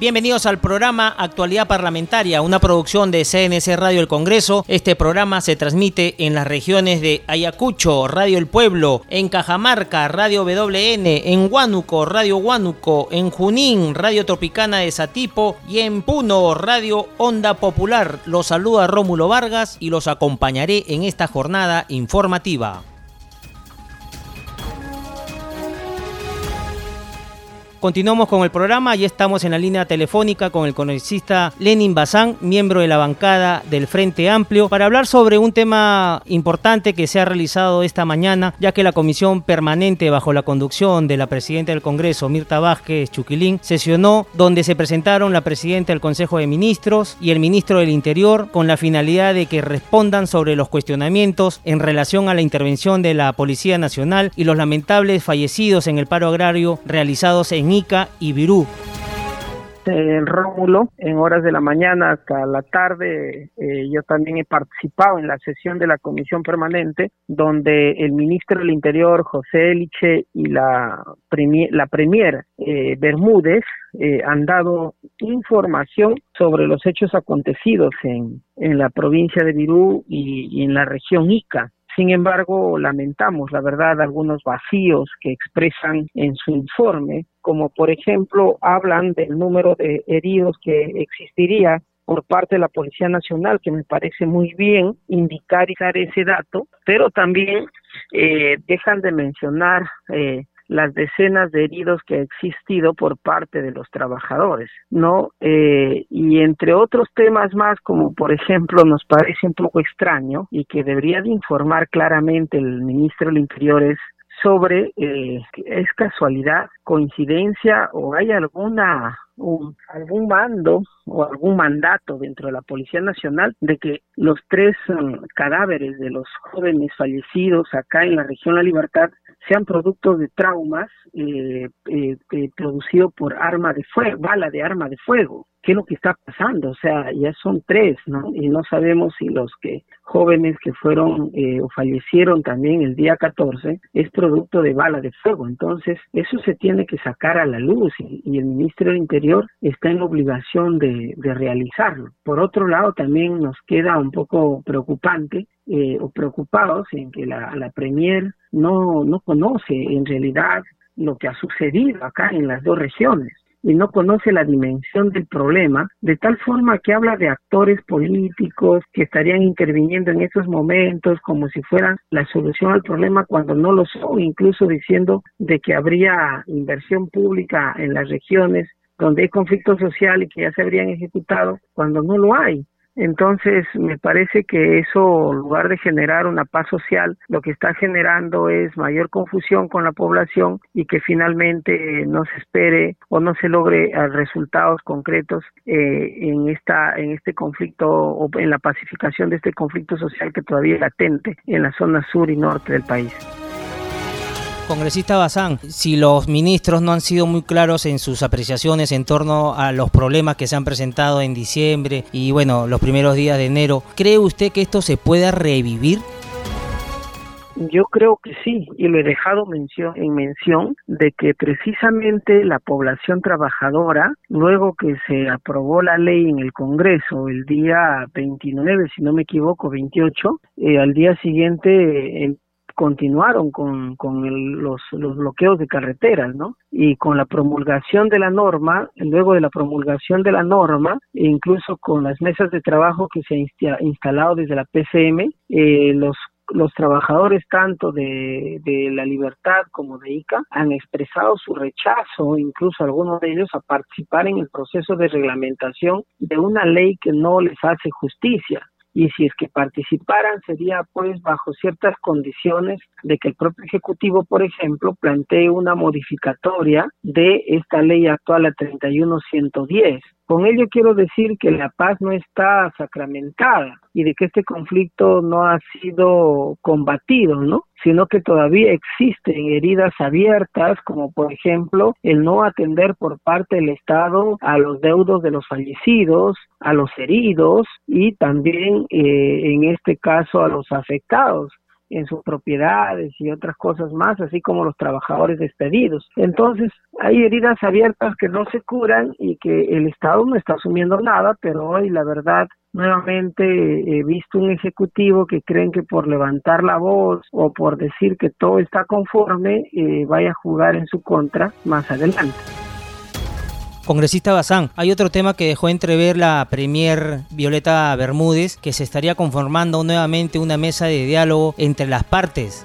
Bienvenidos al programa Actualidad Parlamentaria, una producción de CNC Radio El Congreso. Este programa se transmite en las regiones de Ayacucho, Radio El Pueblo, en Cajamarca, Radio WN, en Huánuco, Radio Huánuco, en Junín, Radio Tropicana de Satipo y en Puno, Radio Onda Popular. Los saluda Rómulo Vargas y los acompañaré en esta jornada informativa. Continuamos con el programa, y estamos en la línea telefónica con el congresista Lenin Bazán, miembro de la bancada del Frente Amplio, para hablar sobre un tema importante que se ha realizado esta mañana, ya que la comisión permanente bajo la conducción de la presidenta del Congreso, Mirta Vázquez Chuquilín, sesionó donde se presentaron la presidenta del Consejo de Ministros y el ministro del Interior con la finalidad de que respondan sobre los cuestionamientos en relación a la intervención de la Policía Nacional y los lamentables fallecidos en el paro agrario realizados en y Virú. En Rómulo, en horas de la mañana hasta la tarde, eh, yo también he participado en la sesión de la comisión permanente, donde el ministro del Interior, José Eliche, y la, premier, la premier eh, Bermúdez eh, han dado información sobre los hechos acontecidos en, en la provincia de Virú y en la región Ica. Sin embargo, lamentamos, la verdad, algunos vacíos que expresan en su informe, como por ejemplo hablan del número de heridos que existiría por parte de la Policía Nacional, que me parece muy bien indicar ese dato, pero también eh, dejan de mencionar eh, las decenas de heridos que ha existido por parte de los trabajadores, ¿no? Eh, y entre otros temas más, como por ejemplo nos parece un poco extraño y que debería de informar claramente el ministro del Interior es sobre eh, es casualidad, coincidencia o hay alguna un, algún mando o algún mandato dentro de la Policía Nacional de que los tres um, cadáveres de los jóvenes fallecidos acá en la región La Libertad sean productos de traumas eh, eh, eh, por arma de fuego, bala de arma de fuego. ¿Qué es lo que está pasando? O sea, ya son tres, ¿no? Y no sabemos si los que jóvenes que fueron eh, o fallecieron también el día 14 es producto de bala de fuego. Entonces, eso se tiene que sacar a la luz y, el ministro del Interior está en obligación de, de realizarlo. Por otro lado, también nos queda un poco preocupante eh, o preocupados en que la, la Premier no, no conoce en realidad lo que ha sucedido acá en las dos regiones y no conoce la dimensión del problema, de tal forma que habla de actores políticos que estarían interviniendo en estos momentos como si fueran la solución al problema cuando no lo son, incluso diciendo de que habría inversión pública en las regiones donde hay conflicto social y que ya se habrían ejecutado cuando no lo hay. Entonces, me parece que eso, en lugar de generar una paz social, lo que está generando es mayor confusión con la población y que finalmente no se espere o no se logre eh, resultados concretos eh, en esta en este conflicto o en la pacificación de este conflicto social que todavía es latente en la zona sur y norte del país. Congresista Bazán, si los ministros no han sido muy claros en sus apreciaciones en torno a los problemas que se han presentado en diciembre y bueno, los primeros días de enero, ¿cree usted que esto se pueda revivir? Yo creo que sí, y lo he dejado mención, en mención de que precisamente la población trabajadora, luego que se aprobó la ley en el Congreso el día 29, si no me equivoco, 28, eh, al día siguiente eh, continuaron con, con los, los bloqueos de carreteras, ¿no? Y con la promulgación de la norma, luego de la promulgación de la norma, e incluso con las mesas de trabajo que se han instalado desde la PCM, eh, los los trabajadores tanto de, de, la libertad como de ICA han expresado su rechazo, incluso algunos de ellos, a participar en el proceso de reglamentación de una ley que no les hace justicia y si es que participaran sería pues bajo ciertas condiciones de que el propio Ejecutivo, por ejemplo, plantee una modificatoria de esta ley actual a 31110 Con ello quiero decir que la paz no está sacramentada y de que este conflicto no ha sido combatido, ¿no? sino que todavía existen heridas abiertas, como por ejemplo el no atender por parte del Estado a los deudos de los fallecidos, a los heridos y también eh, en este caso a los afectados en sus propiedades y otras cosas más, así como los trabajadores despedidos. Entonces, hay heridas abiertas que no se curan y que el Estado no está asumiendo nada, pero hoy la verdad nuevamente he visto un ejecutivo que creen que por levantar la voz o por decir que todo está conforme eh, vaya a jugar en su contra más adelante. Congresista Bazán, hay otro tema que dejó entrever la Premier Violeta Bermúdez, que se estaría conformando nuevamente una mesa de diálogo entre las partes.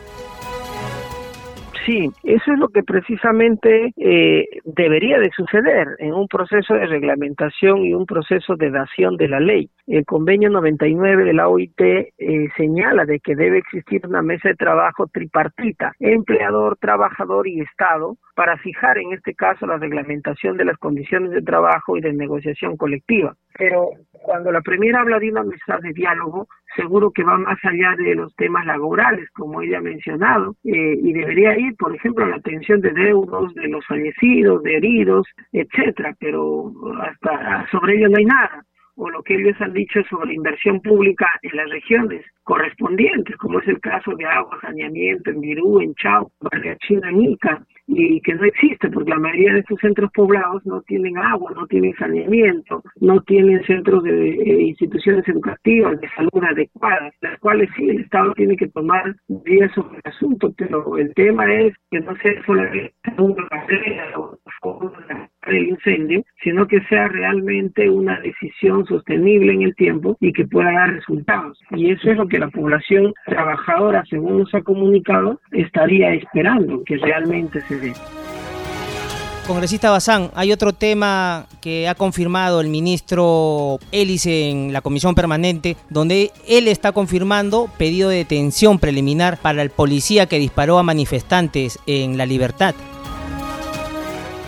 Sí, eso es lo que precisamente eh, debería de suceder en un proceso de reglamentación y un proceso de dación de la ley. El convenio 99 de la OIT eh, señala de que debe existir una mesa de trabajo tripartita, empleador, trabajador y Estado, para fijar en este caso la reglamentación de las condiciones de trabajo y de negociación colectiva. Pero cuando la primera habla de una mesa de diálogo, seguro que va más allá de los temas laborales, como ella ha mencionado, eh, y debería ir, por ejemplo, a la atención de deudos, de los fallecidos, de heridos, etcétera, pero hasta sobre ello no hay nada. O lo que ellos han dicho sobre inversión pública en las regiones correspondientes, como es el caso de agua, saneamiento en Virú, en Chao, China, en Ica, y que no existe porque la mayoría de estos centros poblados no tienen agua, no tienen saneamiento, no tienen centros de eh, instituciones educativas de salud adecuadas, las cuales sí el Estado tiene que tomar medidas sobre el asunto, pero el tema es que no sea solamente el incendio, sino que sea realmente una decisión sostenible en el tiempo y que pueda dar resultados. Y eso es lo que la población trabajadora, según nos ha comunicado, estaría esperando que realmente se Congresista Bazán, hay otro tema que ha confirmado el ministro Hélice en la comisión permanente, donde él está confirmando pedido de detención preliminar para el policía que disparó a manifestantes en La Libertad.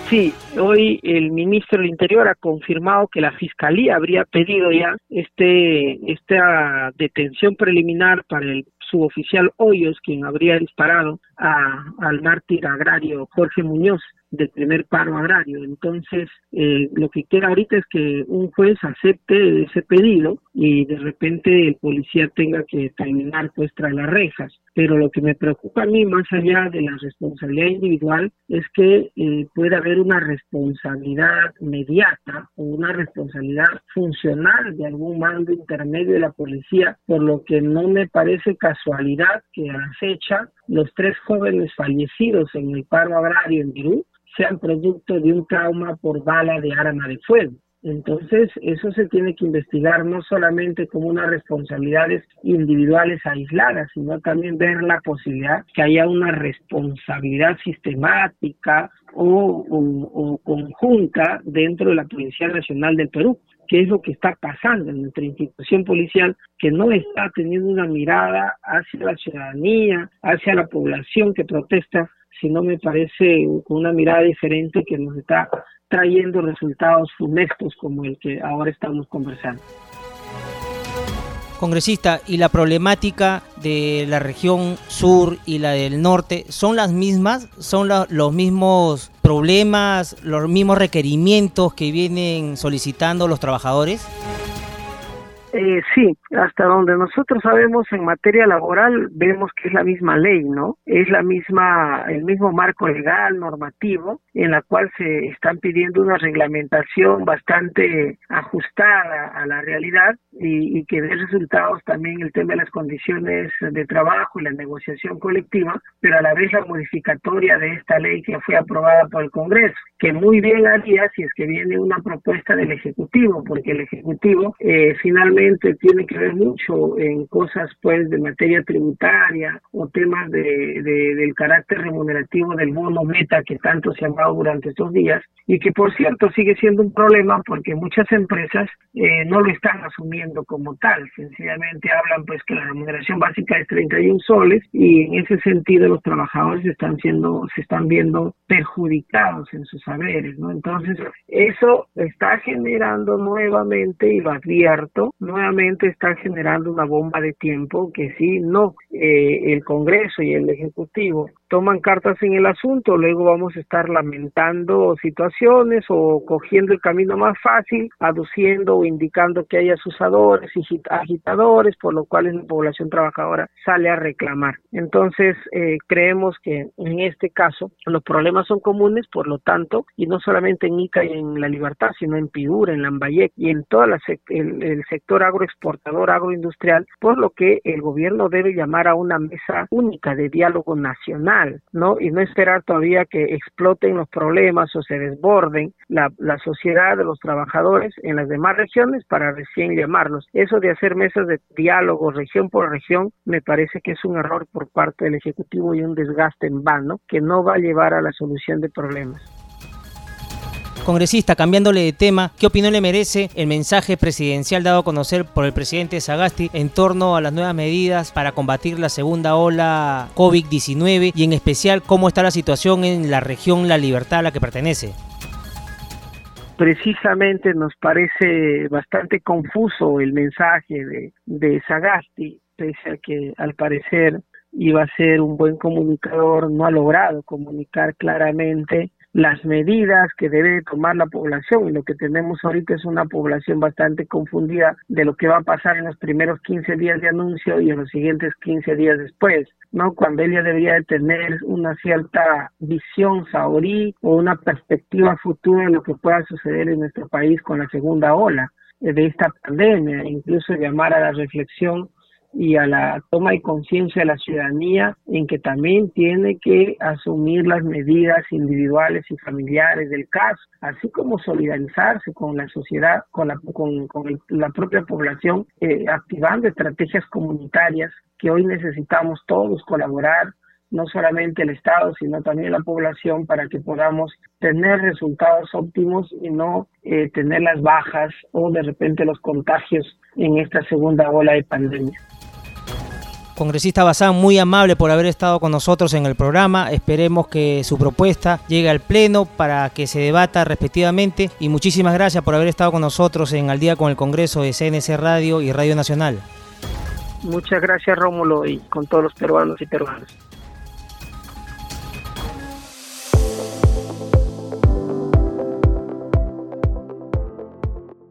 Sí, hoy el ministro del Interior ha confirmado que la Fiscalía habría pedido ya este esta detención preliminar para el suboficial Hoyos, quien habría disparado a, al mártir agrario Jorge Muñoz del primer paro agrario. Entonces, eh, lo que queda ahorita es que un juez acepte ese pedido y de repente el policía tenga que terminar pues tras las rejas. Pero lo que me preocupa a mí, más allá de la responsabilidad individual, es que eh, puede haber una responsabilidad mediata o una responsabilidad funcional de algún mando intermedio de la policía, por lo que no me parece casualidad que a la los tres jóvenes fallecidos en el paro agrario en Virú sean producto de un trauma por bala de arma de fuego. Entonces, eso se tiene que investigar no solamente como unas responsabilidades individuales aisladas, sino también ver la posibilidad que haya una responsabilidad sistemática o, o conjunta dentro de la Policía Nacional del Perú qué es lo que está pasando en nuestra institución policial, que no está teniendo una mirada hacia la ciudadanía, hacia la población que protesta, sino me parece una mirada diferente que nos está trayendo resultados funestos como el que ahora estamos conversando. Congresista, ¿y la problemática de la región sur y la del norte son las mismas? ¿Son los mismos problemas, los mismos requerimientos que vienen solicitando los trabajadores? Eh, sí, hasta donde nosotros sabemos en materia laboral vemos que es la misma ley, ¿no? Es la misma, el mismo marco legal, normativo, en la cual se están pidiendo una reglamentación bastante ajustada a la realidad y, y que dé resultados también el tema de las condiciones de trabajo y la negociación colectiva, pero a la vez la modificatoria de esta ley que fue aprobada por el Congreso, que muy bien haría si es que viene una propuesta del Ejecutivo, porque el Ejecutivo eh, finalmente tiene que ver mucho en cosas pues de materia tributaria o temas de, del carácter remunerativo del bono meta que tanto se ha hablado durante estos días y que por cierto sigue siendo un problema porque muchas empresas eh, no lo están asumiendo como tal, sencillamente hablan pues que la remuneración básica es 31 soles y en ese sentido los trabajadores están siendo se están viendo perjudicados en sus saberes, ¿no? Entonces, eso está generando nuevamente y lo advierto, nuevamente está generando una bomba de tiempo que si no eh, el Congreso y el Ejecutivo toman cartas en el asunto, luego vamos a estar lamentando situaciones o cogiendo el camino más fácil, aduciendo o indicando que hay asusadores y agitadores, por lo cual la población trabajadora sale a reclamar. Entonces, eh, creemos que en este caso los problemas son comunes, por lo tanto, y no solamente en Ica y en La Libertad, sino en Piura, en Lambayec y en todo el, el sector agroexportador, agroindustrial, por lo que el gobierno debe llamar a una mesa única de diálogo nacional ¿no? Y no esperar todavía que exploten los problemas o se desborden la, la sociedad de los trabajadores en las demás regiones para recién llamarlos. Eso de hacer mesas de diálogo región por región me parece que es un error por parte del Ejecutivo y un desgaste en vano que no va a llevar a la solución de problemas. Congresista, cambiándole de tema, ¿qué opinión le merece el mensaje presidencial dado a conocer por el presidente Sagasti en torno a las nuevas medidas para combatir la segunda ola COVID-19 y en especial cómo está la situación en la región La Libertad a la que pertenece? Precisamente nos parece bastante confuso el mensaje de, de Sagasti, pese a que al parecer iba a ser un buen comunicador, no ha logrado comunicar claramente las medidas que debe tomar la población y lo que tenemos ahorita es una población bastante confundida de lo que va a pasar en los primeros 15 días de anuncio y en los siguientes 15 días después, ¿no? Cuando ella debería de tener una cierta visión saorí o una perspectiva futura de lo que pueda suceder en nuestro país con la segunda ola de esta pandemia, incluso llamar a la reflexión y a la toma de conciencia de la ciudadanía en que también tiene que asumir las medidas individuales y familiares del caso, así como solidarizarse con la sociedad, con la, con, la propia población, eh, activando estrategias comunitarias que hoy necesitamos todos colaborar no solamente el Estado, sino también la población, para que podamos tener resultados óptimos y no eh, tener las bajas o de repente los contagios en esta segunda ola de pandemia. Congresista Bazán, muy amable por haber estado con nosotros en el programa. Esperemos que su propuesta llegue al Pleno para que se debata respectivamente. Y muchísimas gracias por haber estado con nosotros en Al día con el Congreso de CNC Radio y Radio Nacional. Muchas gracias Rómulo y con todos los peruanos y peruanas.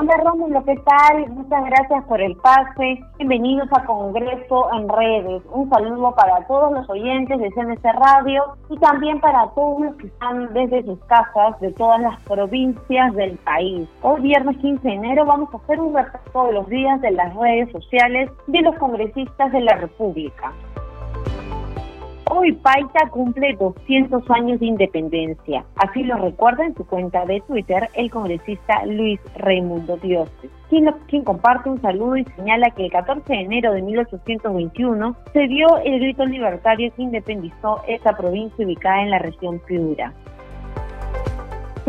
Hola Rómulo, ¿qué tal? Muchas gracias por el pase. Bienvenidos a Congreso en Redes. Un saludo para todos los oyentes de CNC Radio y también para todos los que están desde sus casas de todas las provincias del país. Hoy viernes 15 de enero vamos a hacer un repaso de los días de las redes sociales de los congresistas de la República. Hoy Paita cumple 200 años de independencia. Así lo recuerda en su cuenta de Twitter el congresista Luis Raimundo Diostes, quien, comparte un saludo y señala que el 14 de enero de 1821 se dio el grito libertario que independizó esta provincia ubicada en la región Piura.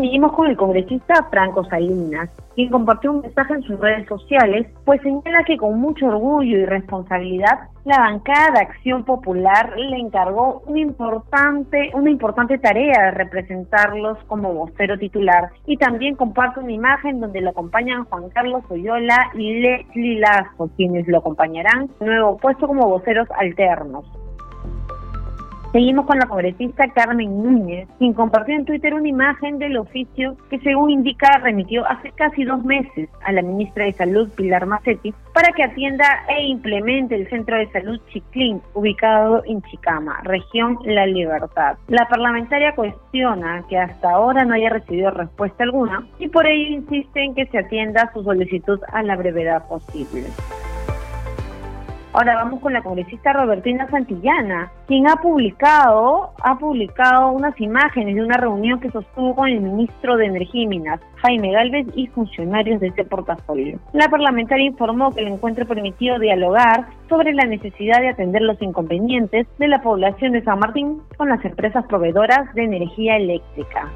Seguimos con el congresista Franco Salinas, quien compartió un mensaje en sus redes sociales, pues señala que con mucho orgullo y responsabilidad la bancada de Acción Popular le encargó una importante, una importante tarea de representarlos como vocero titular y también comparte una imagen donde lo acompañan Juan Carlos Oyola y Leslie Lazo, quienes lo acompañarán nuevo puesto como voceros alternos. Seguimos con la congresista Carmen Núñez, quien compartió en Twitter una imagen del oficio que según indica remitió hace casi dos meses a la ministra de Salud Pilar Macetti para que atienda e implemente el Centro de Salud Chiclín, ubicado en Chicama, región La Libertad. La parlamentaria cuestiona que hasta ahora no haya recibido respuesta alguna y por ello insiste en que se atienda su solicitud a la brevedad posible. Ahora vamos con la congresista Robertina Santillana, quien ha publicado, ha publicado unas imágenes de una reunión que sostuvo con el ministro de Energía y Minas, Jaime Galvez, y funcionarios de este portafolio. La parlamentaria informó que el encuentro permitió dialogar sobre la necesidad de atender los inconvenientes de la población de San Martín con las empresas proveedoras de energía eléctrica.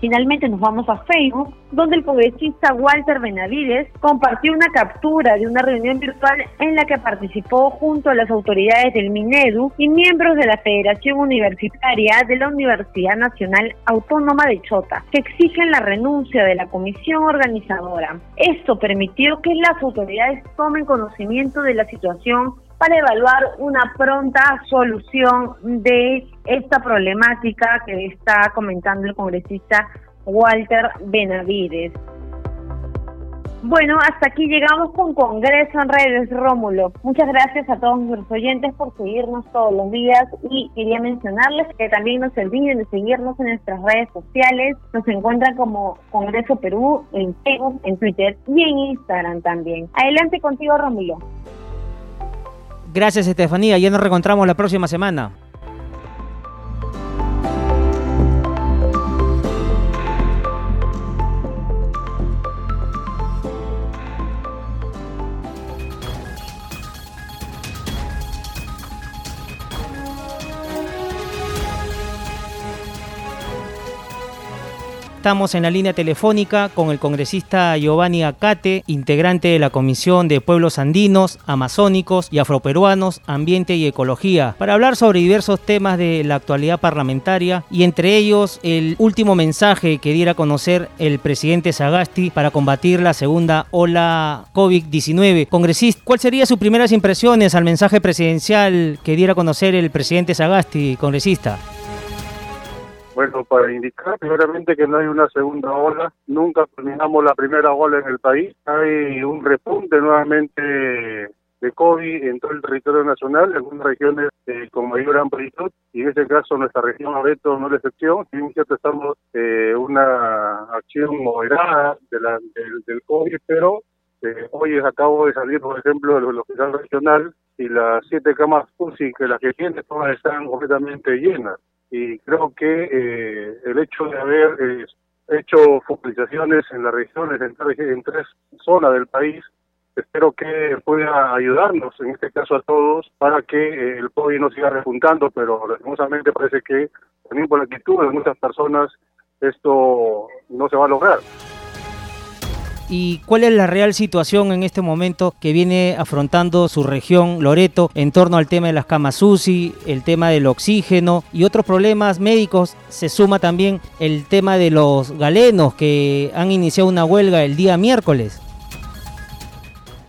Finalmente nos vamos a Facebook, donde el congresista Walter Benavides compartió una captura de una reunión virtual en la que participó junto a las autoridades del Minedu y miembros de la Federación Universitaria de la Universidad Nacional Autónoma de Chota, que exigen la renuncia de la comisión organizadora. Esto permitió que las autoridades tomen conocimiento de la situación para evaluar una pronta solución de esta problemática que está comentando el congresista Walter Benavides. Bueno, hasta aquí llegamos con Congreso en Redes, Rómulo. Muchas gracias a todos nuestros oyentes por seguirnos todos los días y quería mencionarles que también no se olviden de seguirnos en nuestras redes sociales. Nos encuentran como Congreso Perú en Facebook, en Twitter y en Instagram también. Adelante contigo, Rómulo. Gracias, Estefanía. Ya nos reencontramos la próxima semana. Estamos en la línea telefónica con el congresista Giovanni Acate, integrante de la Comisión de Pueblos Andinos, Amazónicos y Afroperuanos, Ambiente y Ecología, para hablar sobre diversos temas de la actualidad parlamentaria y entre ellos el último mensaje que diera a conocer el presidente Sagasti para combatir la segunda ola COVID-19. Congresista, ¿cuáles serían sus primeras impresiones al mensaje presidencial que diera a conocer el presidente Sagasti, congresista? Bueno, para indicar primeramente que no hay una segunda ola, nunca terminamos la primera ola en el país, hay un repunte nuevamente de COVID en todo el territorio nacional, en algunas regiones eh, con mayor amplitud, y en este caso nuestra región Abeto no es la excepción, si bien cierto estamos eh, una acción moderada de la, del, COVID, pero eh, hoy acabo de salir, por ejemplo, del hospital regional y las siete camas UCI que las que tiene todas están completamente llenas y creo que eh, el hecho de haber eh, hecho focalizaciones en las regiones, en, en tres zonas del país, espero que pueda ayudarnos, en este caso a todos, para que eh, el COVID no siga repuntando, pero lastimosamente parece que también por la actitud de muchas personas esto no se va a lograr y cuál es la real situación en este momento que viene afrontando su región Loreto en torno al tema de las camas UCI, el tema del oxígeno y otros problemas médicos. Se suma también el tema de los galenos que han iniciado una huelga el día miércoles.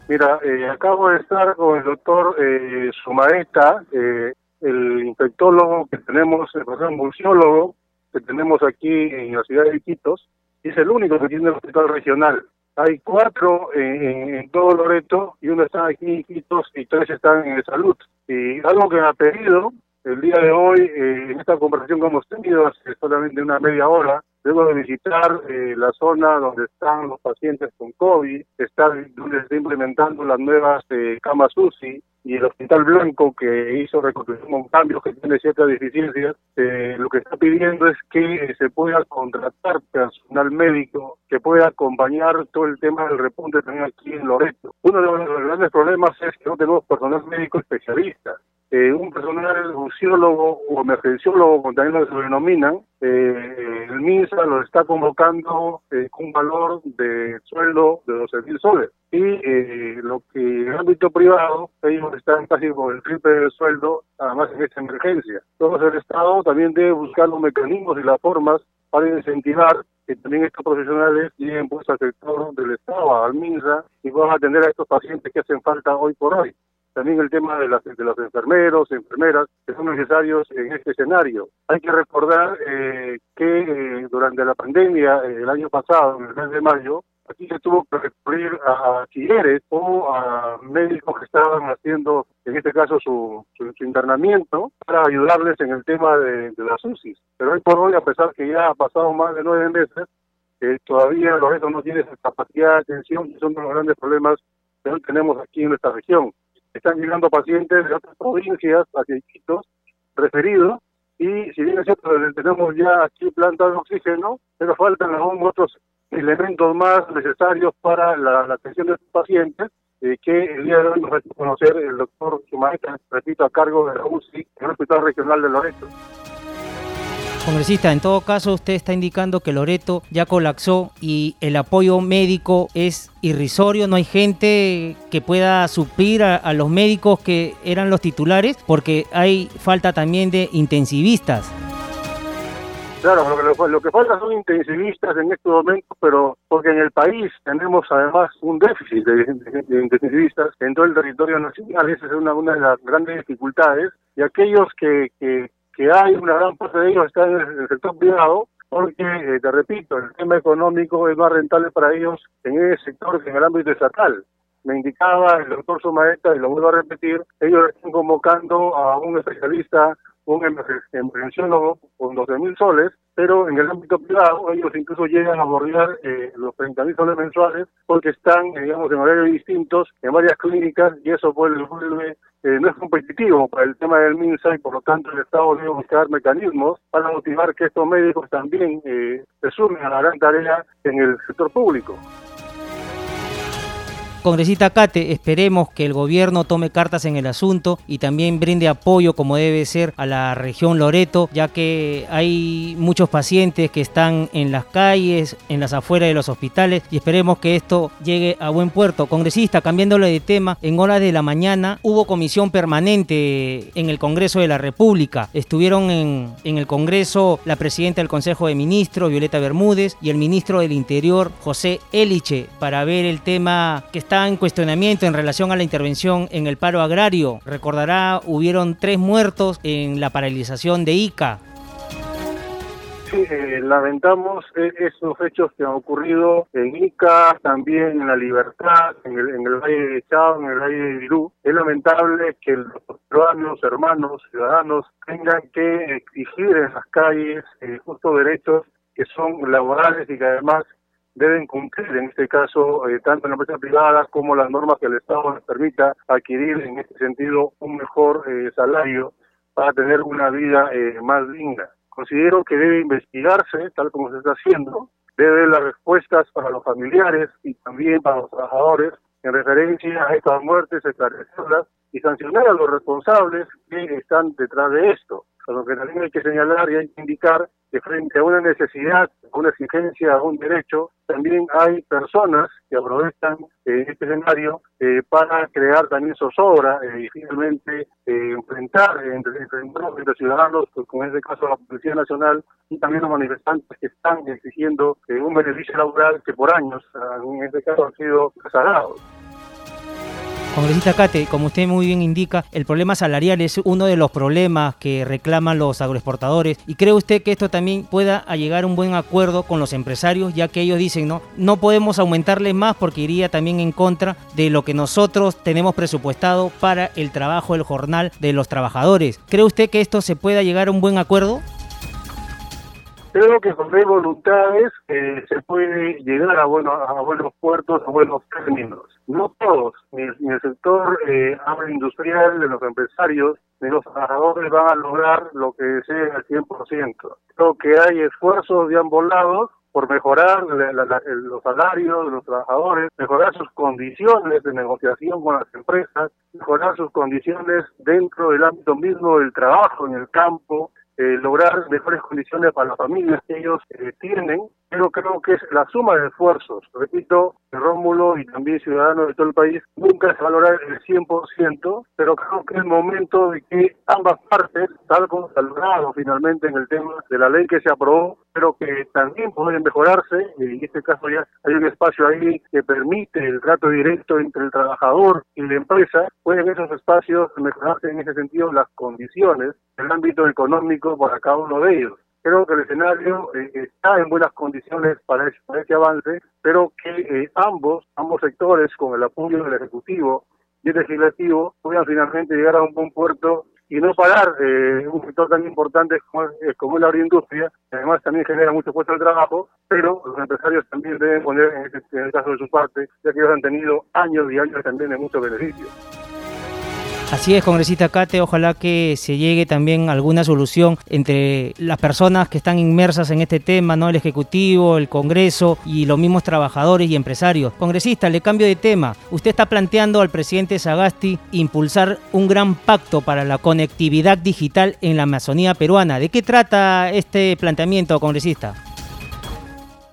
Mira, eh, acabo de estar con el doctor eh, Sumaeta, eh, el infectólogo que tenemos, el profesor que tenemos aquí en la ciudad de Iquitos, es el único que tiene el hospital regional. Hay cuatro en, todo Loreto y uno está aquí en Quitos y tres están en salud. Y algo que me ha pedido el día de hoy, eh, en esta conversación que hemos tenido hace solamente una media hora, luego de visitar eh, la zona donde están los pacientes con COVID, está, donde está implementando las nuevas eh, camas UCI, y el Hospital Blanco, que hizo reconstrucción con cambios que tiene ciertas deficiencias, eh, lo que está pidiendo es que se pueda contratar personal médico que pueda acompañar todo el tema del repunte también aquí en Loreto. Uno de los grandes problemas es que no tenemos personal médico especialista. Eh, un personal luciólogo o emergenciólogo, como también lo denominan, eh, el MINSA lo está convocando eh, con un valor de sueldo de 12 mil soles. Y eh, lo que en el ámbito privado, ellos están casi con el triple del sueldo, además en esta emergencia. Entonces el Estado también debe buscar los mecanismos y las formas para incentivar que también estos profesionales lleguen pues al sector del Estado, al MINSA, y puedan atender a estos pacientes que hacen falta hoy por hoy. También el tema de, las, de los enfermeros, enfermeras, que son necesarios en este escenario. Hay que recordar eh, que eh, durante la pandemia, eh, el año pasado, en el mes de mayo, aquí se tuvo que recurrir a chilleres o a médicos que estaban haciendo, en este caso, su, su, internamiento para ayudarles en el tema de, de las UCIs. Pero hoy por hoy, a pesar que ya ha pasado más de nueve meses, eh, todavía Loreto no tiene esa capacidad de atención y son de los grandes problemas que hoy tenemos aquí en nuestra región. Están llegando pacientes de otras provincias hacia Iquitos referidos y si bien es cierto tenemos ya aquí plantas de oxígeno, pero faltan aún otros elementos más necesarios para la, atención de estos pacientes eh, que el día de hoy nos va a conocer el doctor Sumaeta, repito, a cargo de la UCI en el Hospital Regional de Loreto. Congresista, en todo caso usted está indicando que Loreto ya colapsó y el apoyo médico es irrisorio, no hay gente que pueda suplir a, los médicos que eran los titulares porque hay falta también de intensivistas. Claro, lo que, lo que falta son intensivistas en estos momentos, pero porque en el país tenemos además un déficit de, intensivistas en todo el territorio nacional, esa es una, de las grandes dificultades, y aquellos que, que, que hay una gran parte de ellos están en el sector privado, porque, eh, te repito, el tema económico es más rentable para ellos en ese sector que en el ámbito estatal. Me indicaba el doctor Sumaeta, y lo vuelvo a repetir, ellos están convocando a un especialista, un empresionólogo con 12 mil soles, pero en el ámbito privado ellos incluso llegan a bordear eh, los 30 mil soles mensuales porque están, digamos, en horarios distintos en varias clínicas y eso vuelve eh, no es competitivo para el tema del MINSA y por lo tanto el Estado debe buscar mecanismos para motivar que estos médicos también eh, se sumen a la gran tarea en el sector público. Congresista Cate, esperemos que el gobierno tome cartas en el asunto y también brinde apoyo como debe ser a la región Loreto, ya que hay muchos pacientes que están en las calles, en las afueras de los hospitales y esperemos que esto llegue a buen puerto. Congresista, cambiándole de tema, en horas de la mañana hubo comisión permanente en el Congreso de la República. Estuvieron en, el Congreso la presidenta del Consejo de Ministros, Violeta Bermúdez, y el ministro del Interior, José Eliche, para ver el tema que está en cuestionamiento en relación a la intervención en el paro agrario. Recordará, hubieron tres muertos en la paralización de ICA. Sí, eh, lamentamos eh, esos hechos que han ocurrido en Ica, también en La Libertad, en el, en el Valle de Chao, en el Valle de Virú. Es lamentable que los peruanos, hermanos, ciudadanos tengan que exigir en las calles eh, justos derechos que son laborales y que además deben cumplir, en este caso, eh, tanto en la empresa privada como las normas que el Estado les permita adquirir, en este sentido, un mejor eh, salario para tener una vida eh, más digna. Considero que debe investigarse, tal como se está haciendo, debe las respuestas para los familiares y también para los trabajadores en referencia a estas muertes, esclarecerlas y sancionar a los responsables que están detrás de esto. Lo que también hay que señalar y hay que indicar que frente a una necesidad, a una exigencia, a un derecho, también hay personas que aprovechan eh, este escenario eh, para crear también zozobra eh, y finalmente eh, enfrentar entre, entre ciudadanos, pues, como en este caso la Policía Nacional y también los manifestantes que están exigiendo un beneficio laboral que por años, en este caso, han sido sagrados. Congresista Cate, como usted muy bien indica, el problema salarial es uno de los problemas que reclaman los agroexportadores y cree usted que esto también pueda llegar a un buen acuerdo con los empresarios, ya que ellos dicen, no, no podemos aumentarles más porque iría también en contra de lo que nosotros tenemos presupuestado para el trabajo, el jornal de los trabajadores. ¿Cree usted que esto se pueda llegar a un buen acuerdo? Creo que con voluntades eh, se puede llegar a, bueno, a buenos puertos, a buenos términos. No todos, ni, el sector eh, agroindustrial, de los empresarios, ni los trabajadores van a lograr lo que deseen al 100%. Creo que hay esfuerzos de ambos lados por mejorar los salarios de los trabajadores, mejorar sus condiciones de negociación con las empresas, mejorar sus condiciones dentro del ámbito mismo del trabajo en el campo, eh, lograr mejores condiciones para las familias que ellos eh, tienen pero creo que es la suma de esfuerzos. Repito, Rómulo y también ciudadanos de todo el país, nunca se valorar el 100%, pero creo que es el momento de que ambas partes, tal como logrado finalmente en el tema de la ley que se aprobó, pero que también pueden mejorarse, y en este caso ya hay un espacio ahí que permite el trato directo entre el trabajador y la empresa, pueden esos espacios mejorarse en ese sentido las condiciones del ámbito económico para cada uno de ellos creo que el escenario eh, está en buenas condiciones para ese, avance, pero que eh, ambos, ambos sectores, con el apoyo del Ejecutivo y el Legislativo, puedan finalmente llegar a un buen puerto y no parar eh, un sector tan importante como, es, como la agroindustria, que además también genera mucho puesto de trabajo, pero los empresarios también deben poner en el caso de su parte, ya que ellos han tenido años y años también de muchos beneficios. Así es, congresista Cate, ojalá que se llegue también alguna solución entre las personas que están inmersas en este tema, ¿no? El Ejecutivo, el Congreso y los mismos trabajadores y empresarios. Congresista, le cambio de tema. Usted está planteando al presidente Sagasti impulsar un gran pacto para la conectividad digital en la Amazonía peruana. ¿De qué trata este planteamiento, congresista?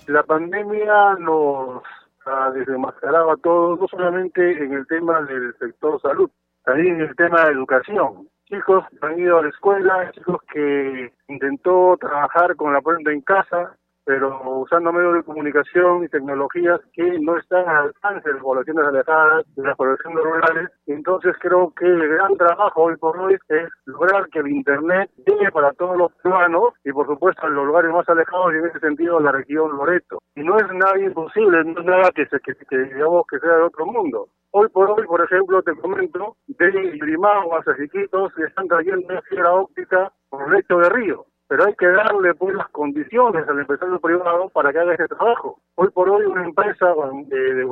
La pandemia nos ha desmascarado a todos, no solamente en el tema del sector salud, también el tema de educación. Chicos que han ido a la escuela, chicos que intentó trabajar con la prensa en casa, pero usando medios de comunicación y tecnologías que no están al alcance de las poblaciones alejadas, de las poblaciones rurales. Entonces creo que el gran trabajo hoy por hoy es lograr que el Internet llegue para todos los ciudadanos y por supuesto en los lugares más alejados y en ese sentido la región Loreto. Y no es nada imposible, no es nada que, se, que digamos que sea de otro mundo. Hoy por hoy, por ejemplo, te comento, de Limao hasta Chiquitos se están trayendo fibra óptica por lecho de río pero hay que darle pues las condiciones al empresario privado para que haga ese trabajo. Hoy por hoy una empresa de, de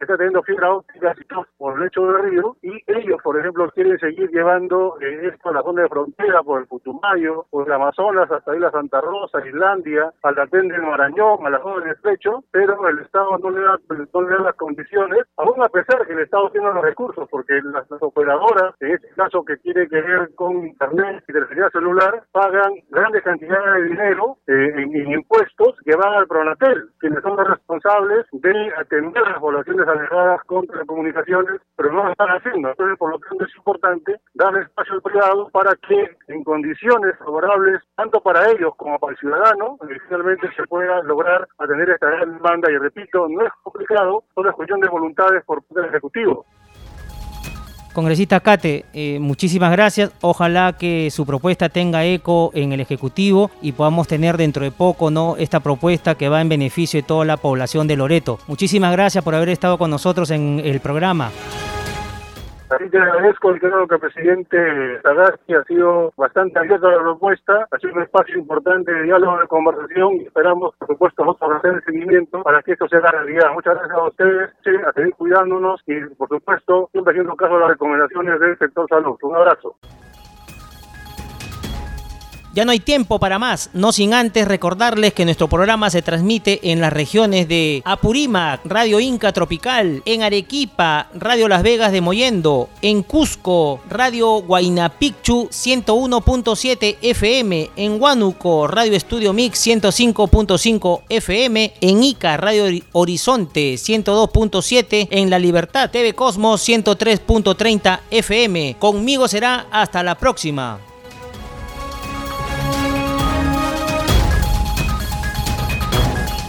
está teniendo fibra óptica por el lecho de río y ellos, por ejemplo, quieren seguir llevando eh, esto a la zona de frontera por el Putumayo, por el Amazonas, hasta Isla Santa Rosa, Islandia, al Latén del Marañón, a la zona del Estrecho, pero el Estado no le, da, no le da las condiciones, aún a pesar que el Estado tiene los recursos, porque las, operadoras, en este caso que tiene que ver con Internet y telefonía celular, pagan grandes cantidades de dinero eh, en, impuestos que van al Pronatel, quienes son los responsables de atender las poblaciones alejadas con telecomunicaciones, pero no lo están haciendo. Entonces, por lo tanto, es importante dar espacio al privado para que en condiciones favorables, tanto para ellos como para el ciudadano, finalmente se pueda lograr atender esta gran demanda. Y repito, no es complicado, solo es cuestión de voluntades por parte del Ejecutivo. Congresista Cate, eh, muchísimas gracias. Ojalá que su propuesta tenga eco en el Ejecutivo y podamos tener dentro de poco ¿no? esta propuesta que va en beneficio de toda la población de Loreto. Muchísimas gracias por haber estado con nosotros en el programa. Así te agradezco y creo que el presidente Sagasti ha sido bastante abierto a la propuesta, ha sido un espacio importante de diálogo, de conversación y esperamos, por supuesto, nosotros hacer el seguimiento para que esto sea realidad. Muchas gracias a ustedes, a seguir cuidándonos y, por supuesto, siempre haciendo caso a las recomendaciones del sector salud. Un abrazo. Ya no hay tiempo para más, no sin antes recordarles que nuestro programa se transmite en las regiones de Apurímac, Radio Inca Tropical, en Arequipa, Radio Las Vegas de Moyendo, en Cusco, Radio Guaynapicchu 101.7 FM, en Huánuco, Radio Estudio Mix 105.5 FM, en Ica, Radio Horizonte 102.7, en La Libertad TV Cosmos 103.30 FM. Conmigo será hasta la próxima.